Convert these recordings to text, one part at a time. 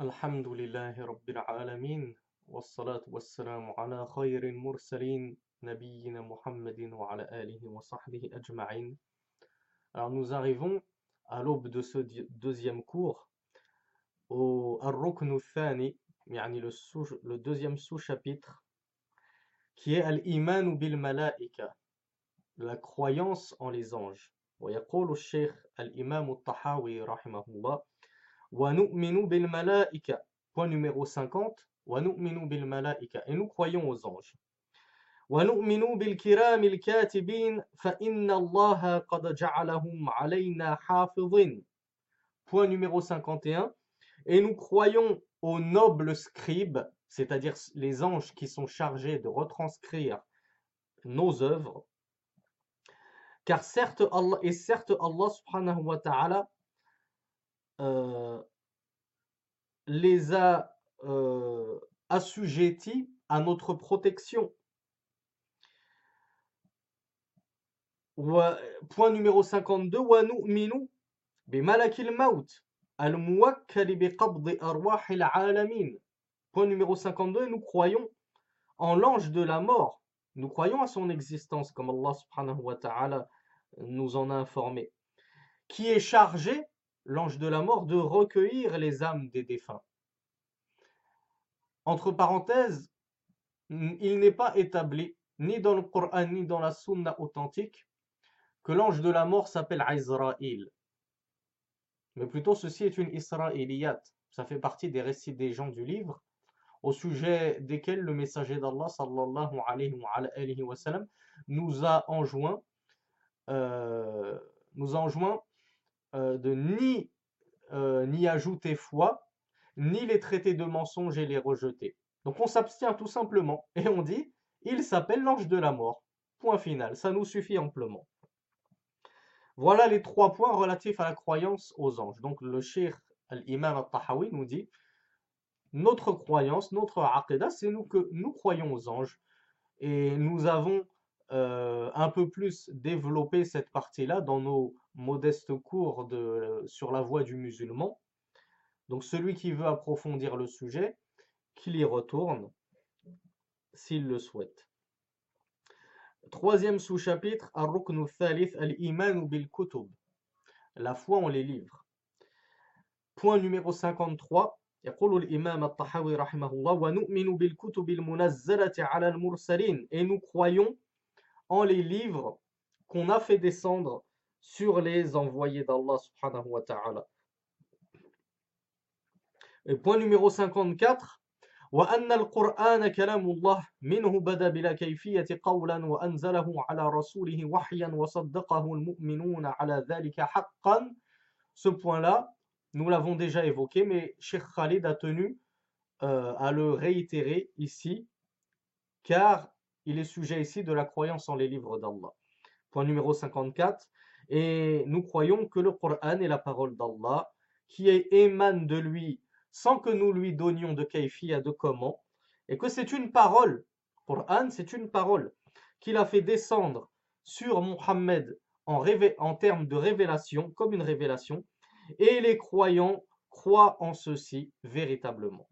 الحمد لله رب العالمين والصلاة والسلام على خير المرسلين نبينا محمد وعلى آله وصحبه أجمعين Alors nous arrivons à l'aube de ce deuxième cours au Ar-Rukn Thani, يعني le, sous, le deuxième sous-chapitre qui est bil Malaika, la croyance en les anges. ويقول الشيخ الإمام الطحاوي رحمه الله بِالْمَلَائِكَةِ Point numéro 50. وَنُؤْمِنُ بِالْمَلَائِكَةِ Et nous croyons aux anges. وَنُؤْمِنُ بِالْكِرَامِ الْكَاتِبِينَ فَإِنَّ اللَّهَ قَدْ جَعَلَهُمْ عَلَيْنَا حَافِظِينَ Point numéro 51. Et nous croyons aux nobles scribes, c'est-à-dire les anges qui sont chargés de retranscrire nos œuvres. Car certes Allah, et certes Allah subhanahu wa ta'ala euh, les a euh, assujettis à notre protection. Point numéro 52, وَنُؤْمِنُ بِمَلَكِ الْمَوْتِ الْمُوَكَّلِ بِقَبْضِ أَرْوَاحِ الْعَالَمِينَ Point numéro 52, nous croyons en l'ange de la mort. Nous croyons à son existence, comme Allah subhanahu wa ta'ala nous en a informé, qui est chargé l'ange de la mort, de recueillir les âmes des défunts. Entre parenthèses, il n'est pas établi, ni dans le Coran, ni dans la Sunna authentique, que l'ange de la mort s'appelle Israël. Mais plutôt, ceci est une Israéliyat. Ça fait partie des récits des gens du livre, au sujet desquels le messager d'Allah, sallallahu alayhi wa, nous a enjoint, euh, nous a enjoint euh, de ni, euh, ni ajouter foi, ni les traiter de mensonges et les rejeter. Donc on s'abstient tout simplement et on dit il s'appelle l'ange de la mort. Point final, ça nous suffit amplement. Voilà les trois points relatifs à la croyance aux anges. Donc le Cheikh al-Imam al-Tahawi nous dit notre croyance, notre aqidah, c'est nous que nous croyons aux anges et nous avons euh, un peu plus développer cette partie-là dans nos modestes cours de, sur la voie du musulman. Donc celui qui veut approfondir le sujet, qu'il y retourne s'il le souhaite. Troisième sous-chapitre, Ar-Ruknu Thalith Al-Iman bil Kutub. La foi en les livres. Point numéro 53. يقول الإمام الطحاوي رحمه الله ونؤمن بالكتب المنزلة على المرسلين et nous croyons en les livres qu'on a fait descendre sur les envoyés d'Allah subhanahu wa ta'ala. Et point numéro 54. وأن القرآن كلام الله منه بدا بلا كيفية قولا وأنزله على رسوله وحيا وصدقه المؤمنون على ذلك حقا Ce point-là, nous l'avons déjà évoqué, mais Sheikh Khalid a tenu euh, à le réitérer ici, car il est sujet ici de la croyance en les livres d'Allah. Point numéro 54. Et nous croyons que le Coran est la parole d'Allah, qui émane de lui sans que nous lui donnions de kaifiyya, de comment, et que c'est une parole. Coran, c'est une parole qu'il a fait descendre sur Muhammad en, en termes de révélation, comme une révélation, et les croyants croient en ceci véritablement.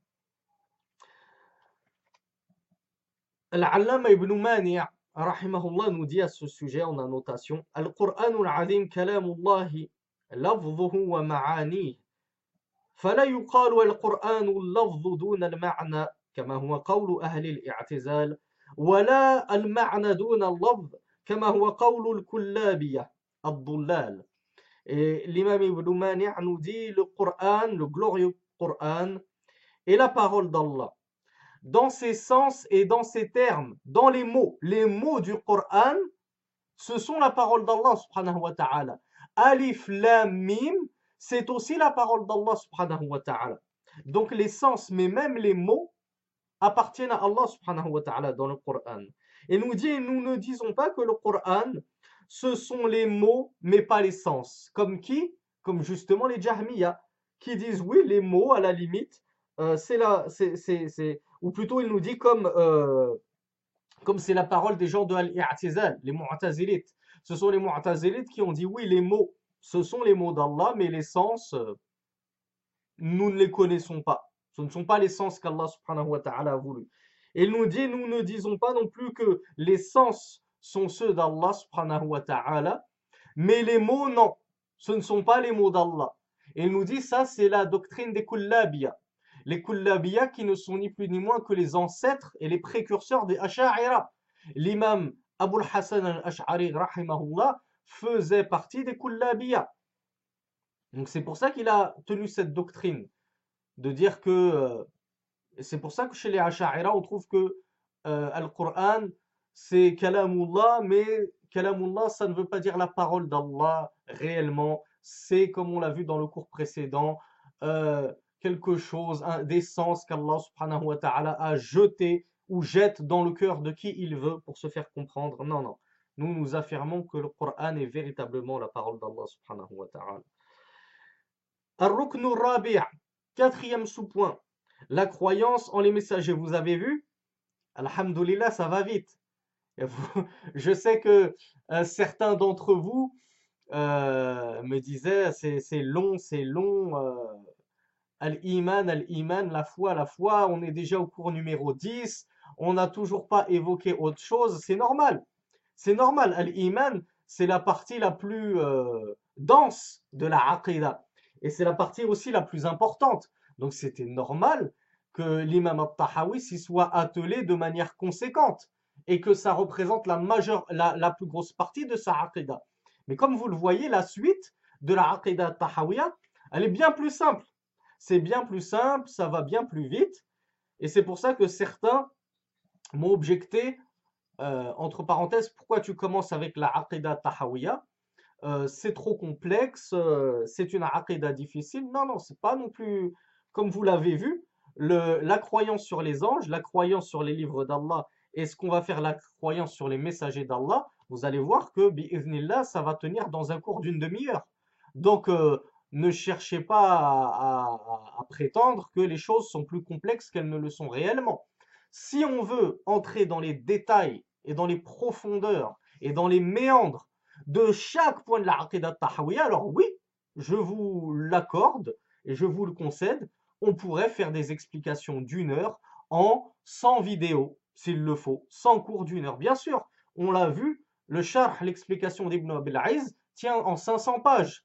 العلامة ابن مانع رحمه الله نودي السوجي اون نوتاسيون القرآن العظيم كلام الله لفظه ومعانيه. فلا يقال القرآن اللفظ دون المعنى كما هو قول أهل الاعتزال ولا المعنى دون اللفظ كما هو قول الكلابية الضلال. الإمام ابن مانع نودي القرآن لو القرآن إلى parole d'Allah. Dans ses sens et dans ses termes, dans les mots. Les mots du Coran, ce sont la parole d'Allah subhanahu wa ta'ala. Alif, Lam, Mim, c'est aussi la parole d'Allah subhanahu wa ta'ala. Donc les sens, mais même les mots, appartiennent à Allah subhanahu wa ta'ala dans le Coran. Et nous dit, nous ne disons pas que le Coran, ce sont les mots, mais pas les sens. Comme qui? Comme justement les Jahmiya, qui disent oui, les mots, à la limite, euh, c'est là, c'est, ou plutôt il nous dit comme euh, comme c'est la parole des gens de Al-I'tizal, les Mu'tazilites. Ce sont les Mu'tazilites qui ont dit oui, les mots, ce sont les mots d'Allah, mais les sens, euh, nous ne les connaissons pas. Ce ne sont pas les sens qu'Allah subhanahu wa ta'ala a voulu. Il nous dit, nous ne disons pas non plus que les sens sont ceux d'Allah subhanahu wa ta'ala, mais les mots, non. Ce ne sont pas les mots d'Allah. Il nous dit, ça, c'est la doctrine des kullabiya. Les kullabiya qui ne sont ni plus ni moins que les ancêtres et les précurseurs des Asha'ira. L'imam Abu hassan al-Ash'ari, rahimahullah, faisait partie des kullabiya. Donc c'est pour ça qu'il a tenu cette doctrine de dire que euh, c'est pour ça que chez les Asha'ira on trouve que euh, Al-Qur'an c'est kalamullah mais kalamullah ça ne veut pas dire la parole d'Allah réellement c'est comme on l'a vu dans le cours précédent euh, quelque chose des sens qu'Allah subhanahu a jeté ou jette dans le cœur de qui il veut pour se faire comprendre non non nous nous affirmons que le Coran est véritablement la parole d'Allah subhanahu wa ta'ala Ar-Ruknu Quatrième sous-point, la croyance en les messagers. Vous avez vu? Alhamdulillah, ça va vite. Je sais que euh, certains d'entre vous euh, me disaient c'est long, c'est long. Euh, Al-Iman, Al-Iman, la foi, la foi. On est déjà au cours numéro 10. On n'a toujours pas évoqué autre chose. C'est normal. C'est normal. Al-Iman, c'est la partie la plus dense de la Aqidah. Et c'est la partie aussi la plus importante. Donc c'était normal que l'imam al-Tahawi s'y soit attelé de manière conséquente et que ça représente la, majeure, la, plus grosse partie de sa aqidah. Mais comme vous le voyez, la suite de la aqidah tahawiyya, elle est bien plus simple. C'est bien plus simple, ça va bien plus vite. Et c'est pour ça que certains m'ont objecté, euh, entre parenthèses, pourquoi tu commences avec la aqidah tahawiyya euh, c'est trop complexe, euh, c'est une aqidah difficile. Non, non, c'est pas non plus, comme vous l'avez vu, la croyance sur les anges, la croyance sur les livres d'Allah et ce qu'on va faire la croyance sur les messagers d'Allah, vous allez voir que, bi'ithnillah, ça va tenir dans un cours d'une demi-heure. Donc, ne cherchez pas à, prétendre que les choses sont plus complexes qu'elles ne le sont réellement. Si on veut entrer dans les détails et dans les profondeurs et dans les méandres de chaque point de la Aqidah Tahawiyya, alors oui, je vous l'accorde et je vous le concède, on pourrait faire des explications d'une heure en 100 vidéos, s'il le faut, 100 cours d'une heure. Bien sûr, on l'a vu, le char, l'explication d'Ibn Abil tient en 500 pages.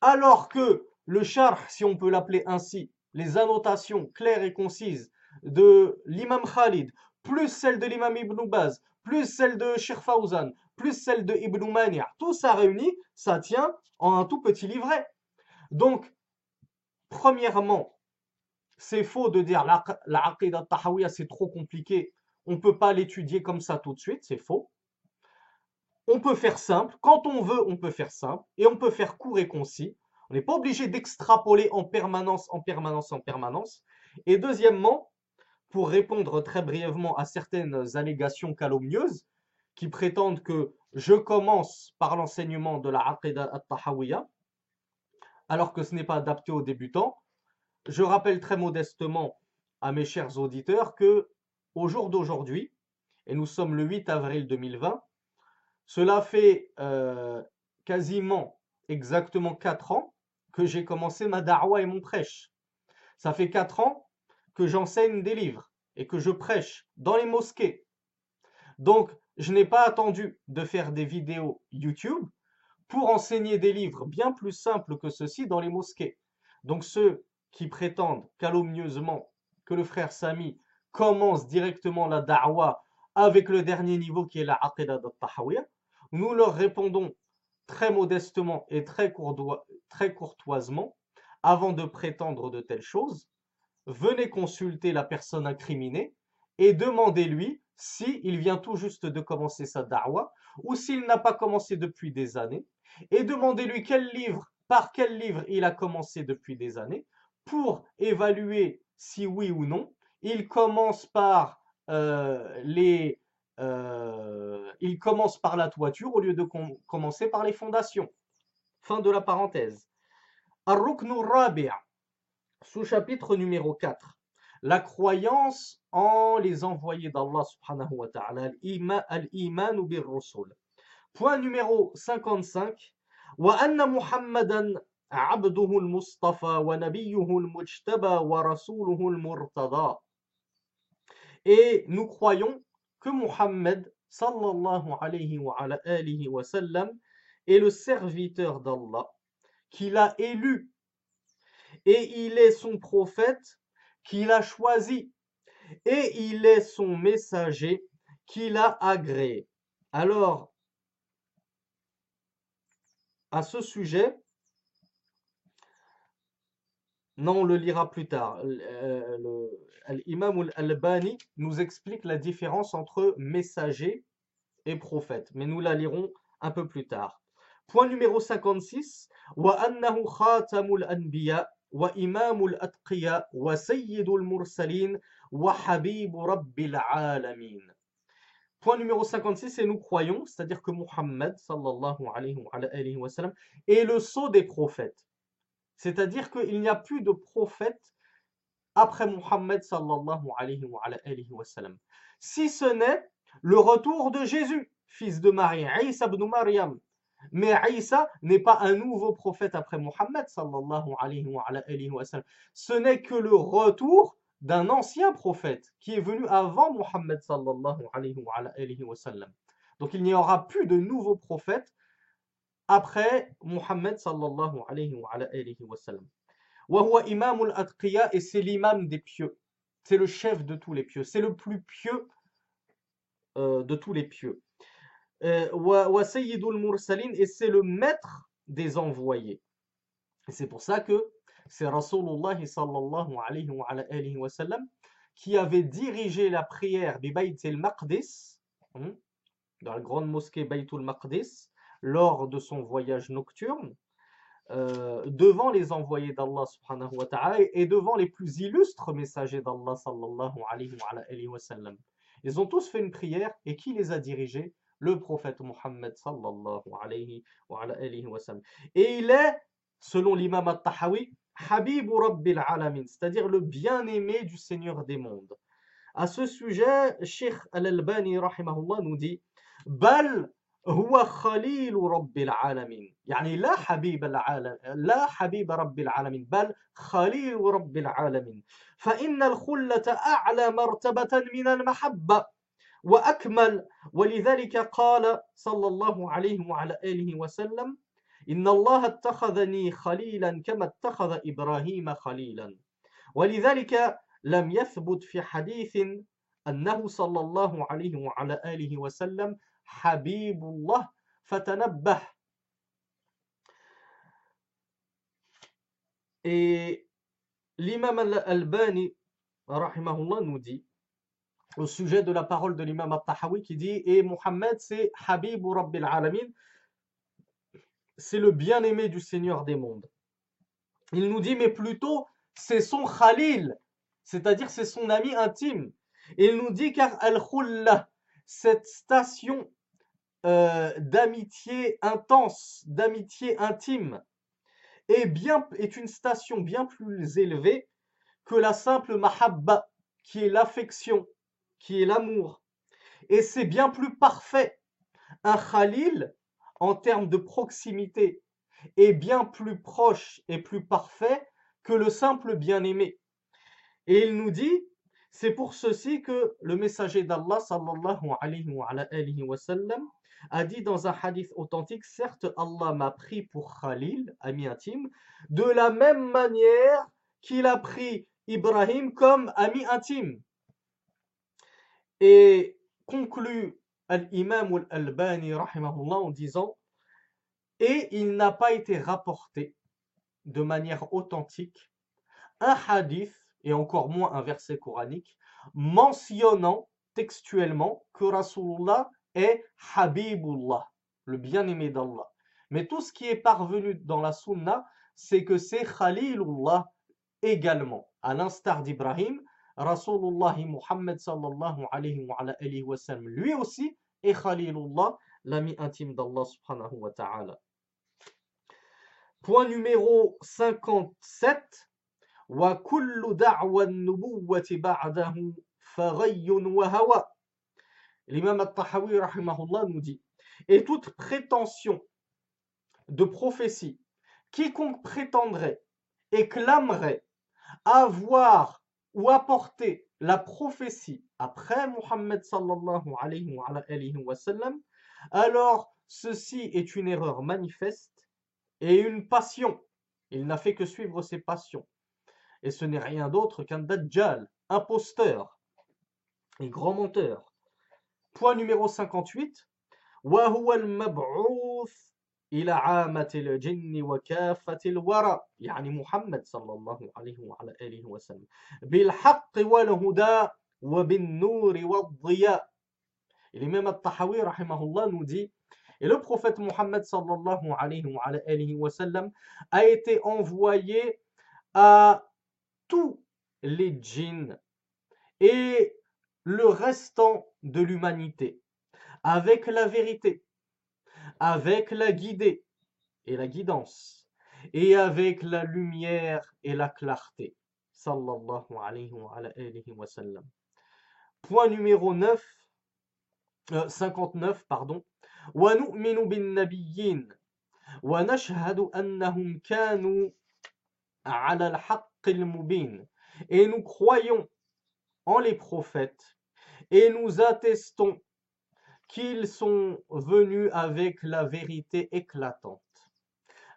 Alors que le char, si on peut l'appeler ainsi, les annotations claires et concises de l'imam Khalid, plus celles de l'imam Ibn Baz, plus celle de Sheikh Fawzan, plus celle de Ibn Mani', tout ça réuni, ça tient en un tout petit livret. Donc, premièrement, c'est faux de dire la, la c'est trop compliqué, on ne peut pas l'étudier comme ça tout de suite, c'est faux. On peut faire simple, quand on veut, on peut faire simple, et on peut faire court et concis. On n'est pas obligé d'extrapoler en permanence, en permanence, en permanence. Et deuxièmement, pour répondre très brièvement à certaines allégations calomnieuses qui prétendent que je commence par l'enseignement de la Aqidah at-Tahawiyya, alors que ce n'est pas adapté aux débutants. Je rappelle très modestement à mes chers auditeurs que au jour d'aujourd'hui, et nous sommes le 8 avril 2020, cela fait euh, quasiment exactement 4 ans que j'ai commencé ma da'wa et mon prêche. Ça fait 4 ans que j'enseigne des livres et que je prêche dans les mosquées. Donc, je n'ai pas attendu de faire des vidéos YouTube pour enseigner des livres bien plus simples que ceux-ci dans les mosquées. Donc, ceux qui prétendent calomnieusement que le frère Sami commence directement la da'wa avec le dernier niveau qui est la aqidah al-tahawiyya, nous leur répondons très modestement et très, courtoisement, avant de prétendre de telles choses, venez consulter la personne incriminée et demandez-lui s'il vient tout juste de commencer sa da'wa ou s'il n'a pas commencé depuis des années et demandez-lui quel livre, par quel livre il a commencé depuis des années pour évaluer si oui ou non. Il commence par euh, les euh, il commence par la toiture au lieu de commencer par les fondations. Fin de la parenthèse. Sous-chapitre numéro 4. La croyance en les envoyés d'Allah subhanahu wa ta'ala. Al-iman ou bir rusul. Point numéro 55. Wa anna Muhammadan abduhu al-mustafa wa nabiyuhu al-mujtaba wa rasuluhu al-murtada. Et nous croyons que Muhammad sallallahu alayhi wa, ala alihi wa est le serviteur d'Allah qu'il a élu et il est son prophète qu'il a choisi et il est son messager qu'il a agréé. Alors, à ce sujet, non, on le lira plus tard. Euh, L'imam al-Albani nous explique la différence entre messager et prophète, mais nous la lirons un peu plus tard. Point numéro 56. وأنه خاتم الأنبياء وإمام الأتقياء وسيد المرسلين وحبيب رب العالمين Point numéro 56, et nous croyons, c'est-à-dire que Muhammad sallallahu alayhi wa, alayhi wa sallam, est le sceau des prophètes. C'est-à-dire qu'il n'y a plus de prophète après Muhammad sallallahu alayhi wa. Si ce n'est le retour de Jésus, fils de Marie, Isa ibn Maryam. Mais Isa n'est pas un nouveau prophète après Muhammad sallallahu alayhi wa. Ce n'est que le retour d'un ancien prophète qui est venu avant Muhammad sallallahu alayhi wa. Donc il n'y aura plus de nouveaux prophètes après Muhammad sallallahu alayhi wa, alayhi wa sallam. Et c'est l'imam des pieux. C'est le chef de tous les pieux. C'est le plus pieux euh, de tous les pieux. Euh, wa sayyidul mursalin et c'est le maître des envoyés. Et c'est pour ça que c'est Rasulullah sallallahu alayhi wa, alayhi wa sallam qui avait dirigé la prière du Bayt al-Maqdis, hein, dans la grande mosquée Bayt al-Maqdis, lors de son voyage nocturne, euh, devant les envoyés d'Allah subhanahu wa ta'ala et devant les plus illustres messagers d'Allah sallallahu alayhi wa, sallam. Ils ont tous fait une prière et qui les a dirigés? Le prophète Muhammad sallallahu alayhi wa. Et il est, selon l'imam al-Tahawi, Habibu Rabbil Alamin, c'est-à-dire le bien-aimé du Seigneur des mondes. À ce sujet, Sheikh Al-Albani nous dit Bal هو خليل رب العالمين. يعني لا حبيب العالم لا حبيب رب العالمين بل خليل رب العالمين. فإن الخلة أعلى مرتبة من المحبة وأكمل. ولذلك قال صلى الله عليه وعلى آله وسلم إن الله اتخذني خليلا كما اتخذ إبراهيم خليلا. ولذلك لم يثبت في حديث أنه صلى الله عليه وعلى آله وسلم Habibullah fatanabbah. Et l'imam al-Albani, rahimahullah, nous dit au sujet de la parole de l'imam al-Tahawi qui dit Et Mohammed, c'est Habibu Rabbil Alamin, c'est le bien-aimé du Seigneur des mondes. Il nous dit Mais plutôt, c'est son Khalil, c'est-à-dire c'est son ami intime. Il nous dit Car Al-Khullah, cette station euh, d'amitié intense, d'amitié intime, est, bien, est une station bien plus élevée que la simple mahabba, qui est l'affection, qui est l'amour. Et c'est bien plus parfait. Un khalil, en termes de proximité, est bien plus proche et plus parfait que le simple bien-aimé. Et il nous dit, c'est pour ceci que le messager d'Allah sallallahu alayhi wa, alayhi wa sallam, a dit dans un hadith authentique, certes Allah m'a pris pour Khalil, ami intime, de la même manière qu'il a pris Ibrahim comme ami intime. Et conclut l'imam al-Albani en disant et il n'a pas été rapporté de manière authentique un hadith et encore moins un verset coranique mentionnant textuellement que Rasulullah est Habibullah, le bien-aimé d'Allah. Mais tout ce qui est parvenu dans la sunna, c'est que c'est Khalilullah également. À l'instar d'Ibrahim, Rasulullah Muhammad sallallahu alayhi wa, alayhi wa sallam, lui aussi est Khalilullah, l'ami intime d'Allah subhanahu wa ta'ala. Point numéro 57. وكل دعوى النبوة بعده فغي وهوى L'imam al-Tahawi nous dit Et toute prétention de prophétie quiconque prétendrait et clamerait avoir ou apporter la prophétie après Muhammad sallallahu alayhi wa alors ceci est une erreur manifeste et une passion. Il n'a fait que suivre ses passions. Et ce n'est rien d'autre qu'un dajjal, imposteur et grand menteur. Point numéro 58. وهو المبعوث إلى عامة الجن وكافة الورى. يعني محمد صلى الله عليه وعلى آله وسلم. بالحق والهدى وبالنور والضياء. الطحاوي رحمه الله nous dit Et le prophète Mohammed sallallahu alayhi wa sallam a été envoyé à tous les djinns. Et le restant de l'humanité avec la vérité, avec la guidée et la guidance et avec la lumière et la clarté. Sallallahu alayhi wa, sallam. Point numéro 9, 59, euh, pardon. ونؤمن بالنبيين ونشهد أنهم كانوا على الحق المبين et nous croyons en les prophètes et nous attestons qu'ils sont venus avec la vérité éclatante.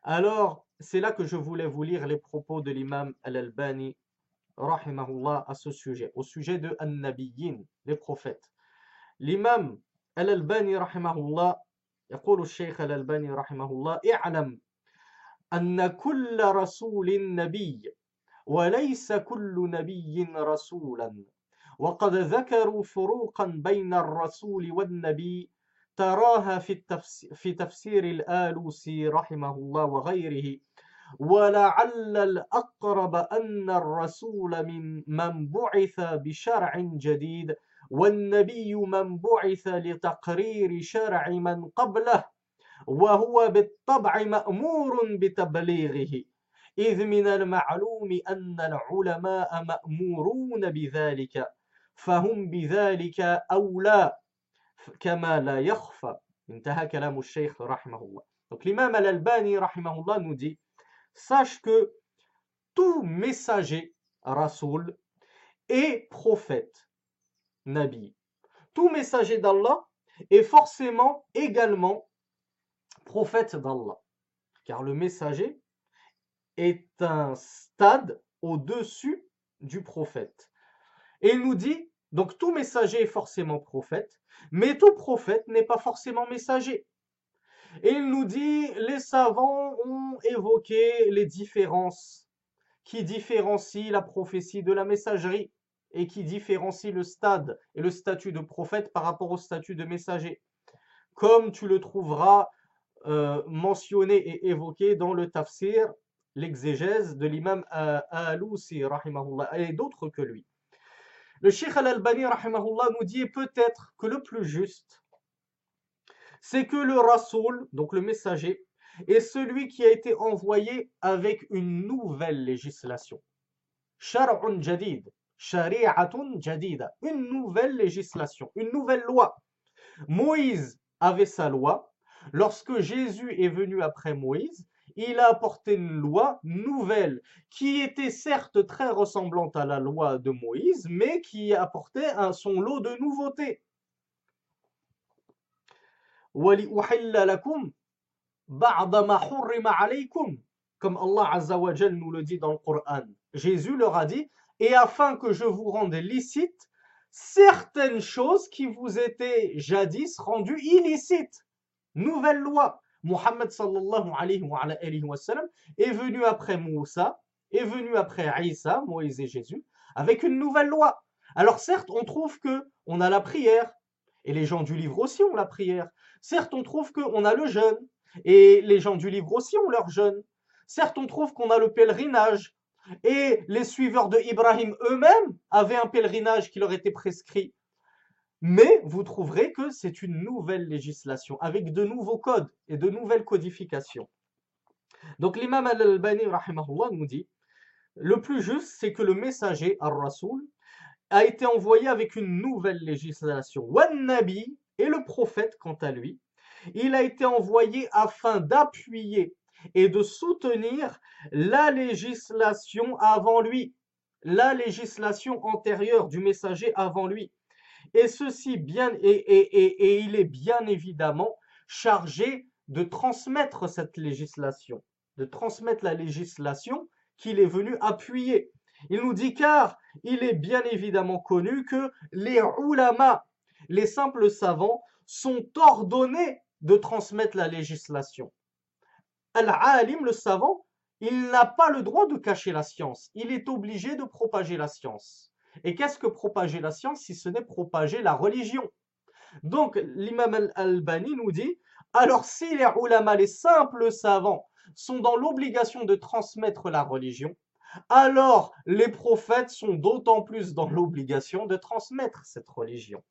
Alors, c'est là que je voulais vous lire les propos de l'imam Al-Albani, rahimahullah, à ce sujet, au sujet de An-Nabiyyin, les prophètes. L'imam الألباني رحمه الله يقول الشيخ الألباني رحمه الله اعلم أن كل رسول نبي وليس كل نبي رسولا وقد ذكروا فروقا بين الرسول والنبي تراها في التفسير, في تفسير الآلوسي رحمه الله وغيره. ولعل الأقرب أن الرسول من من بعث بشرع جديد والنبي من بعث لتقرير شرع من قبله وهو بالطبع مأمور بتبليغه. إذ من المعلوم أن العلماء مأمورون بذلك. فهم بذلك أولى كما لا يخفى انتهى كلام الشيخ رحمه الله Donc l'imam al-Albani rahimahullah nous dit Sache que tout messager, rasoul, et prophète Nabi. Tout messager d'Allah est forcément également prophète d'Allah. Car le messager est un stade au-dessus du prophète. Et il nous dit, donc tout messager est forcément prophète, mais tout prophète n'est pas forcément messager. Et il nous dit, les savants ont évoqué les différences qui différencient la prophétie de la messagerie et qui différencie le stade et le statut de prophète par rapport au statut de messager, comme tu le trouveras euh, mentionné et évoqué dans le tafsir, l'exégèse de l'imam Alousi, rahimahullah, et d'autres que lui. Le Sheikh Al-Albani, nous dit peut-être que le plus juste, c'est que le Rasoul, donc le messager, est celui qui a été envoyé avec une nouvelle législation. Shar'un jadid, shari'atun jadida, une nouvelle législation, une nouvelle loi. Moïse avait sa loi. Lorsque Jésus est venu après Moïse, il a apporté une loi nouvelle qui était certes très ressemblante à la loi de Moïse, mais qui apportait son lot de nouveautés. Comme Allah nous le dit dans le Coran. Jésus leur a dit et afin que je vous rende licite certaines choses qui vous étaient jadis rendues illicites. Nouvelle loi. Muhammad sallallahu alayhi wa, sallam est venu après Moussa, est venu après Isa, Moïse et Jésus, avec une nouvelle loi. Alors certes, on trouve que on a la prière, et les gens du livre aussi ont la prière. Certes, on trouve qu'on a le jeûne, et les gens du livre aussi ont leur jeûne. Certes, on trouve qu'on a le pèlerinage, et les suiveurs de Ibrahim eux-mêmes avaient un pèlerinage qui leur était prescrit. Mais vous trouverez que c'est une nouvelle législation avec de nouveaux codes et de nouvelles codifications. Donc l'imam al-Albani nous dit le plus juste, c'est que le messager, al-Rasoul, a été envoyé avec une nouvelle législation. Wan Nabi et le prophète, quant à lui, il a été envoyé afin d'appuyer et de soutenir la législation avant lui, la législation antérieure du messager avant lui. Et ceci bien, et, il est bien évidemment chargé de transmettre cette législation, de transmettre la législation qu'il est venu appuyer. Il nous dit car il est bien évidemment connu que les ulama, les simples savants, sont ordonnés de transmettre la législation. Al-alim, le savant, il n'a pas le droit de cacher la science. Il est obligé de propager la science. Et qu'est-ce que propager la science si ce n'est propager la religion? Donc, l'imam al-Albani nous dit, alors si les ulama, les simples savants, sont dans l'obligation de transmettre la religion, alors les prophètes sont d'autant plus dans l'obligation de transmettre cette religion.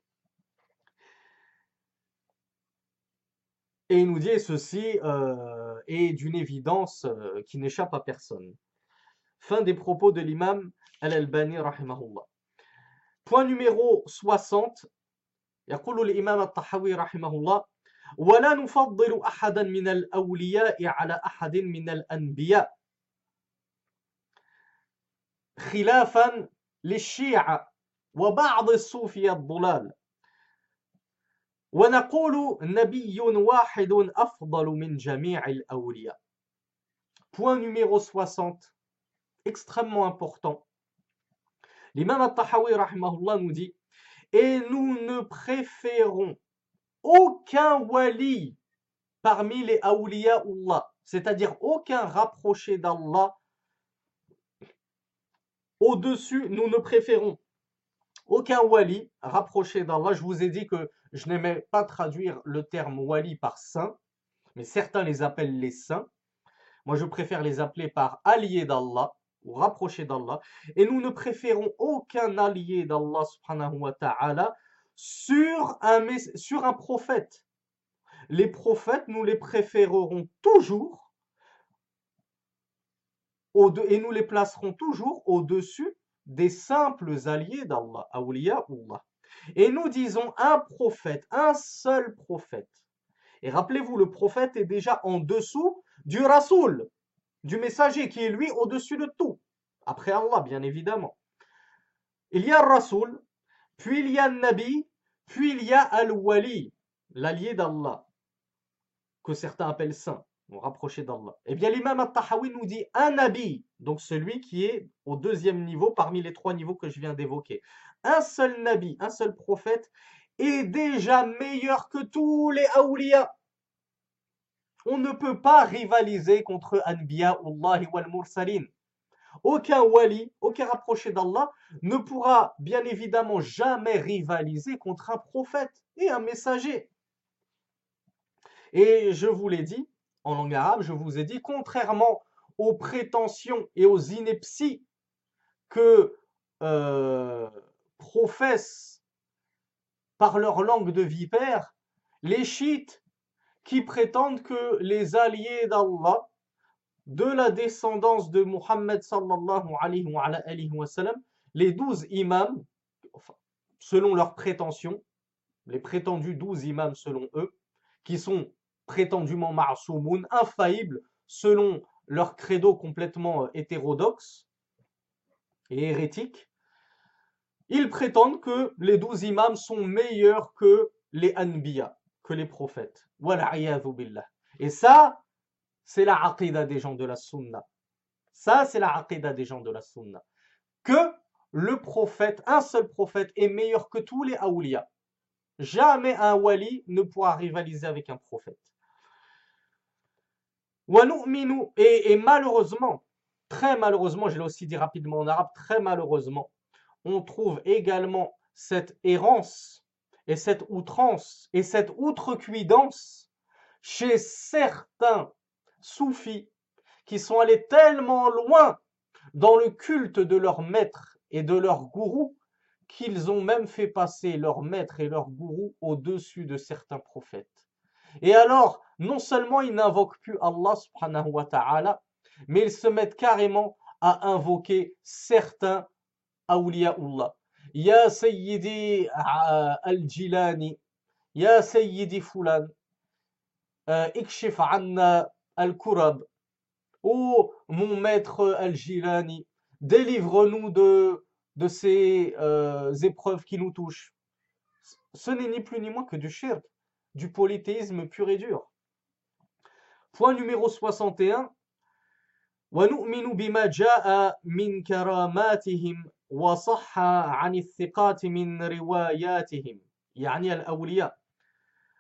Et il nous dit ceci euh, est d'une évidence euh, qui n'échappe à personne. Fin des propos de l'imam Al-Albani rahimahullah. Point numéro 60 يقول الإمام الطحاوي رحمه الله ولا نفضل أحدا من الأولياء على أحد من الأنبياء. خلافا للشيعة وبعض الصوفية الضلال. ونقول نبي واحد أفضل من جميع الأولياء. Point numéro 60, extrêmement important. L'imam al-Tahawi nous dit Et nous ne préférons aucun wali parmi les Allah, c'est-à-dire aucun rapproché d'Allah au-dessus, nous ne préférons aucun wali rapproché d'Allah. Je vous ai dit que je n'aimais pas traduire le terme wali par saint, mais certains les appellent les saints. Moi, je préfère les appeler par alliés d'Allah ou rapprochés d'Allah. Et nous ne préférons aucun allié d'Allah subhanahu wa ta'ala sur un, sur un prophète. Les prophètes, nous les préférerons toujours et nous les placerons toujours au-dessus des simples alliés d'Allah, Allah. Et nous disons un prophète, un seul prophète. Et rappelez-vous, le prophète est déjà en dessous du rasoul, du messager qui est lui au-dessus de tout. Après Allah, bien évidemment. Il y a rasoul, puis il y a nabi, puis il y a al-wali, l'allié d'Allah, que certains appellent saint rapprocher d'Allah. Eh bien, l'imam al-Tahawi nous dit un nabi, donc celui qui est au deuxième niveau parmi les trois niveaux que je viens d'évoquer. Un seul nabi, un seul prophète est déjà meilleur que tous les awliya. On ne peut pas rivaliser contre Anbiya Allah wal Mursalin. Aucun wali, aucun rapproché d'Allah ne pourra bien évidemment jamais rivaliser contre un prophète et un messager. Et je vous l'ai dit, en langue arabe, je vous ai dit, contrairement aux prétentions et aux inepties que euh, professent par leur langue de vipère les chiites qui prétendent que les alliés d'Allah de la descendance de Muhammad sallallahu alayhi wa, sallam, les douze imams, selon leurs prétentions, les prétendus douze imams selon eux, qui sont prétendument ma'asoumoun, infaillibles selon leur credo complètement euh, hétérodoxe et hérétique, ils prétendent que les douze imams sont meilleurs que les anbiya, que les prophètes. Et ça, c'est la aqidah des gens de la sunna. Ça, c'est la aqidah des gens de la sunna. Que le prophète, un seul prophète, est meilleur que tous les awliya. Jamais un wali ne pourra rivaliser avec un prophète. Et, et malheureusement, très malheureusement, je l'ai aussi dit rapidement en arabe, très malheureusement, on trouve également cette errance et cette outrance et cette outrecuidance chez certains soufis qui sont allés tellement loin dans le culte de leur maître et de leur gourou qu'ils ont même fait passer leur maître et leur gourou au-dessus de certains prophètes. Et alors, non seulement ils n'invoquent plus Allah subhanahu wa ta'ala, mais ils se mettent carrément à invoquer certains awliyaullah. Ya Sayyidi euh, al-Jilani, Ya Sayyidi Fulan, euh, Ikshif anna al-Kurab, Oh, mon maître Al-Jilani, délivre-nous de, de ces euh, épreuves qui nous touchent. Ce n'est ni plus ni moins que du shirk, du polythéisme pur et dur. Point numéro 61. ونؤمن بما جاء من كراماتهم وصح عن الثقات من رواياتهم يعني الأولياء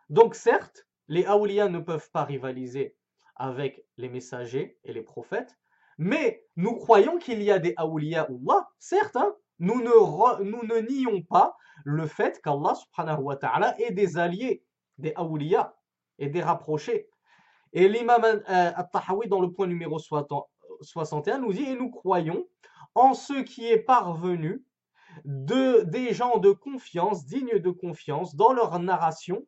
Donc certes, les awliya ne peuvent pas rivaliser avec les messagers et les prophètes, mais nous croyons qu'il y a des awliya Allah, certes, hein, nous, ne, nous ne nions pas le fait qu'Allah subhanahu wa ta'ala est des alliés, des awliya et des rapprochés. Et l'imam euh, At-Tahawi, dans le point numéro 61, nous dit Et nous croyons en ce qui est parvenu de, des gens de confiance, dignes de confiance, dans leur narration,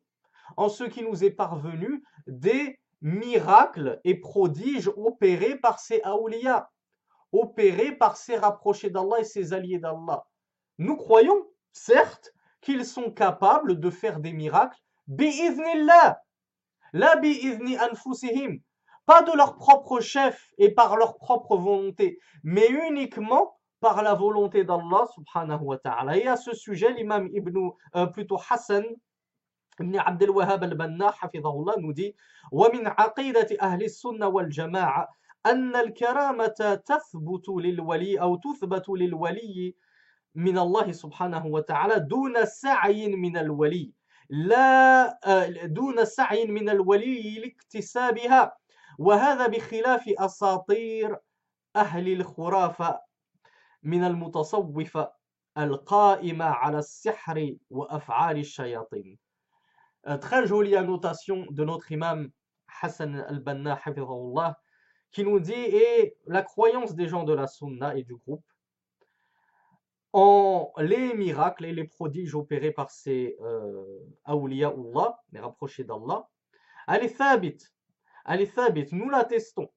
en ce qui nous est parvenu des miracles et prodiges opérés par ces awliya, opérés par ces rapprochés d'Allah et ces alliés d'Allah. Nous croyons, certes, qu'ils sont capables de faire des miracles, bi'iznillah, la bi'izni anfusihim, pas de leur propre chef et par leur propre volonté, mais uniquement par la volonté d'Allah subhanahu wa ta'ala. Et à ce sujet, l'imam Ibn, euh, plutôt Hassan, ابن عبد الوهاب البنا حفظه الله نودي ومن عقيدة أهل السنة والجماعة أن الكرامة تثبت للولي أو تثبت للولي من الله سبحانه وتعالى دون سعي من الولي لا دون سعي من الولي لاكتسابها وهذا بخلاف أساطير أهل الخرافة من المتصوفة القائمة على السحر وأفعال الشياطين très jolie annotation de notre imam Hassan al-Banna, qui nous dit Et la croyance des gens de la Sunna et du groupe en les miracles et les prodiges opérés par ces euh, Allah, les rapprochés d'Allah, elle est thabit. elle. Nous l'attestons.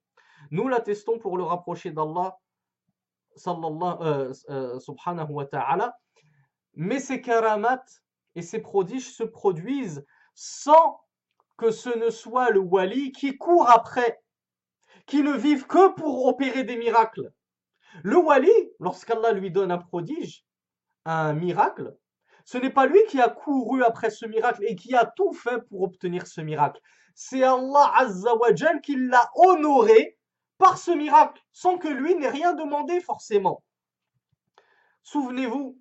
Nous l'attestons pour le rapprocher d'Allah, euh, euh, subhanahu wa ta'ala. Mais ces karamat et ces prodiges se produisent sans que ce ne soit le wali qui court après, qui ne vive que pour opérer des miracles. Le wali, lorsqu'Allah lui donne un prodige, un miracle, ce n'est pas lui qui a couru après ce miracle et qui a tout fait pour obtenir ce miracle. C'est Allah Azzawajal qui l'a honoré par ce miracle, sans que lui n'ait rien demandé forcément. Souvenez-vous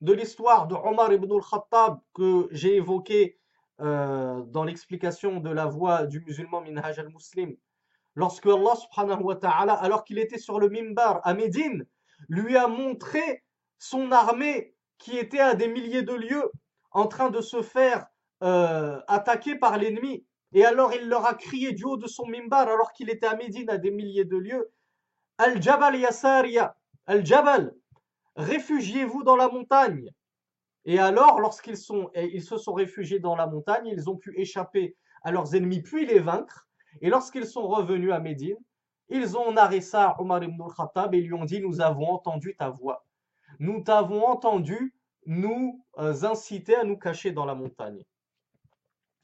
de l'histoire de Omar ibn al-Khattab que j'ai évoqué euh, dans l'explication de la voix du musulman Minhaj al-Muslim, lorsque Allah subhanahu wa ta'ala, alors qu'il était sur le mimbar à Médine, lui a montré son armée qui était à des milliers de lieues en train de se faire euh, attaquer par l'ennemi. Et alors il leur a crié du haut de son mimbar, alors qu'il était à Médine à des milliers de lieues, Al-Jabal Yasaria, Al-Jabal, réfugiez-vous dans la montagne. Et alors, lorsqu'ils sont, ils se sont réfugiés dans la montagne, ils ont pu échapper à leurs ennemis puis les vaincre. Et lorsqu'ils sont revenus à Médine, ils ont narré ça à Omar ibn al-Khattab et lui ont dit Nous avons entendu ta voix. Nous t'avons entendu nous euh, inciter à nous cacher dans la montagne.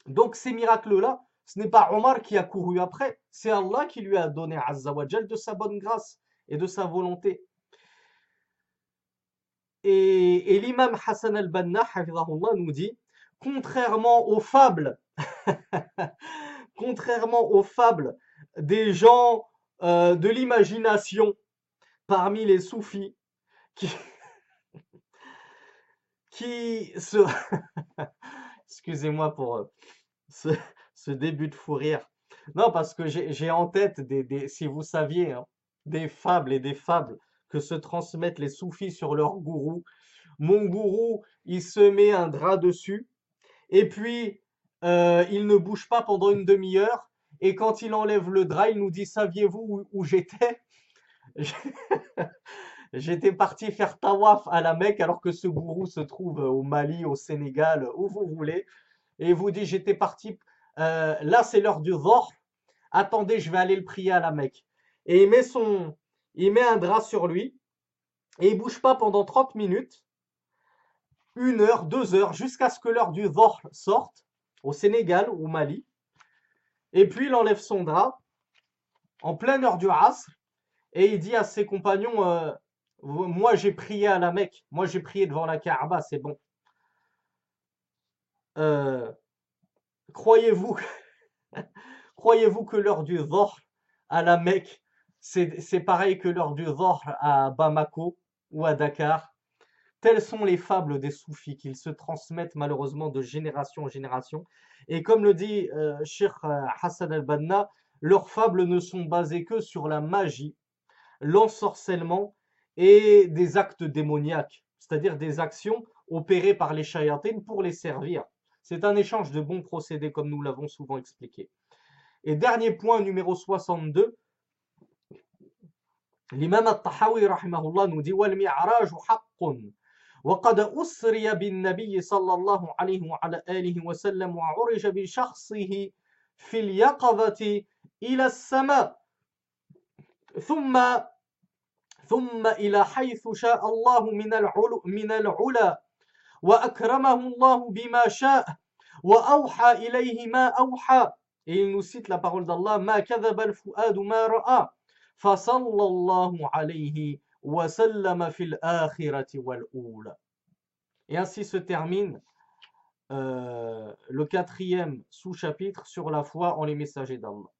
Donc, ces miracles-là, ce n'est pas Omar qui a couru après, c'est Allah qui lui a donné Azzawajal de sa bonne grâce et de sa volonté. Et, l'imam Hassan al-Banna, nous dit, contrairement aux fables, contrairement aux fables des gens euh, de l'imagination parmi les soufis, qui, qui se... Excusez-moi pour euh, ce, début de fou rire. Non, parce que j'ai en tête, des, si vous saviez, hein, des fables et des fables que se transmettent les soufis sur leur gourou. Mon gourou, il se met un drap dessus, et puis euh, il ne bouge pas pendant une demi-heure, et quand il enlève le drap, il nous dit Saviez-vous où, j'étais J'étais parti faire tawaf à la Mecque alors que ce gourou se trouve au Mali, au Sénégal, où vous voulez. Et vous dit J'étais parti, euh, là c'est l'heure du Dhor, attendez, je vais aller le prier à la Mecque. Et il met son, il met un drap sur lui et il bouge pas pendant 30 minutes, une heure, deux heures, jusqu'à ce que l'heure du Zohr sorte au Sénégal ou au Mali. Et puis il enlève son drap en pleine heure du Asr, et il dit à ses compagnons, euh, moi j'ai prié à la Mecque, moi j'ai prié devant la Kaaba, c'est bon. Euh, croyez-vous, croyez-vous que l'heure du Zohr à la Mecque, c'est pareil que l'heure du Zohr à Bamako ou à Dakar? Telles sont les fables des soufis qu'ils se transmettent malheureusement de génération en génération. Et comme le dit euh, Sheikh euh, Hassan al-Banna, leurs fables ne sont basées que sur la magie, l'ensorcellement et des actes démoniaques, c'est-à-dire des actions opérées par les shayatines pour les servir. C'est un échange de bons procédés comme nous l'avons souvent expliqué. Et dernier point numéro 62, l'imam al-Tahawi rahimahullah nous dit وَالْمِعْرَاجُ حَقٌّ وقد أسري بالنبي صلى الله عليه وعلى آله وسلم وعرج بشخصه في اليقظة إلى السماء ثم ثم إلى حيث شاء الله من العلا من العلا وأكرمه الله بما شاء وأوحى إليه ما أوحى Et il nous cite la parole d'Allah ما كذب الفؤاد ما رأى فصلى الله عليه وسلم في الآخرة والأولى Et ainsi se termine euh, le quatrième sous-chapitre sur la foi en les messagers d'Allah.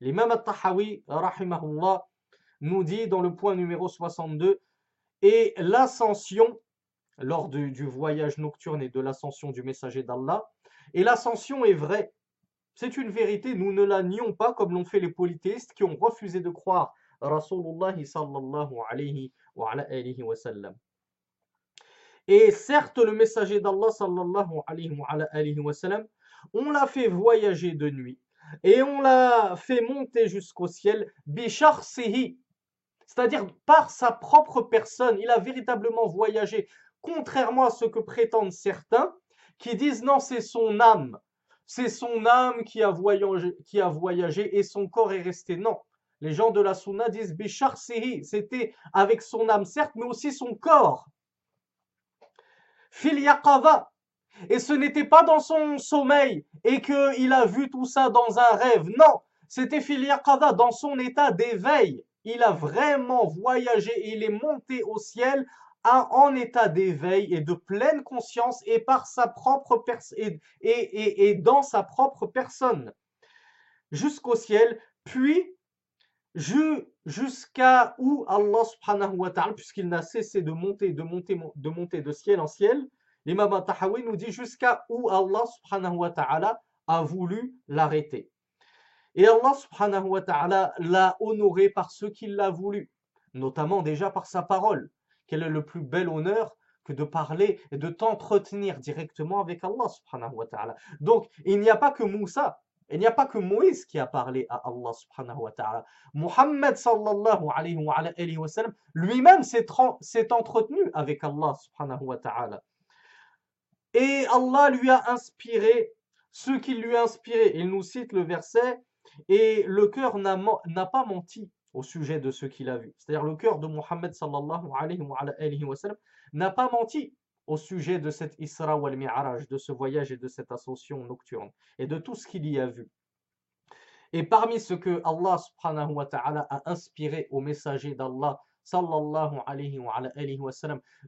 L'imam al-Tahawi, rahimahullah, nous dit dans le point numéro 62, et l'ascension, lors du, voyage nocturne et de l'ascension du messager d'Allah, et l'ascension est vraie. C'est une vérité, nous ne la nions pas comme l'ont fait les polythéistes qui ont refusé de croire Rasulullah sallallahu alayhi wa, alayhi wa sallam. Et certes, le messager d'Allah on l'a fait voyager de nuit et on l'a fait monter jusqu'au ciel, bicharsihi, c'est-à-dire par sa propre personne. Il a véritablement voyagé, contrairement à ce que prétendent certains qui disent non, c'est son âme. C'est son âme qui a, voyagé, et son corps est resté. Non. Les gens de la Sunna disent Bicharsihi, c'était avec son âme, certes, mais aussi son corps. Fil et ce n'était pas dans son sommeil et qu'il a vu tout ça dans un rêve. Non, c'était fil dans son état d'éveil. Il a vraiment voyagé et il est monté au ciel en état d'éveil et de pleine conscience et par sa propre dans sa propre personne jusqu'au ciel, puis jusqu'à où Allah subhanahu wa puisqu'il n'a cessé de monter, de monter, de monter de ciel en ciel, l'imam al-Tahawi nous dit jusqu'à où Allah subhanahu wa ta'ala a voulu l'arrêter. Et Allah subhanahu wa ta'ala l'a honoré par ce qu'il l'a voulu, notamment déjà par sa parole. Quel est le plus bel honneur que de parler et de t'entretenir directement avec Allah subhanahu wa ta'ala. Donc, il n'y a pas que Moussa, il n'y a pas que Moïse qui a parlé à Allah subhanahu wa ta'ala. Muhammad lui-même s'est entretenu avec Allah subhanahu wa ta'ala. Et Allah lui a inspiré ce qu'il lui a inspiré. Il nous cite le verset, et le cœur n'a pas menti au sujet de ce qu'il a vu. C'est-à-dire le cœur de sallam n'a pas menti au sujet de cet Isra wal Mi'raj, de ce voyage et de cette ascension nocturne, et de tout ce qu'il y a vu. Et parmi ce que Allah a inspiré au messager d'Allah sallallahu alayhi wa,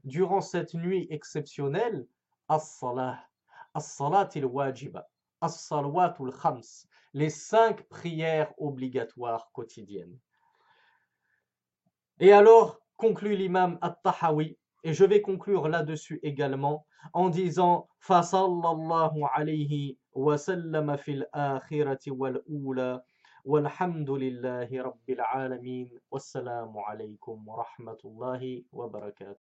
durant cette nuit exceptionnelle, as-salah, as-salat il-wajiba, as-salawatul khams, les cinq prières obligatoires quotidiennes. Et alors, conclut l'imam At-Tahawi, et je vais conclure là-dessus également en disant Fasallallahu alayhi wa sallam fil akhirati wal ula walhamdulillahi rabbil alamin wassalamu alaykum wa rahmatullahi wa barakatuh.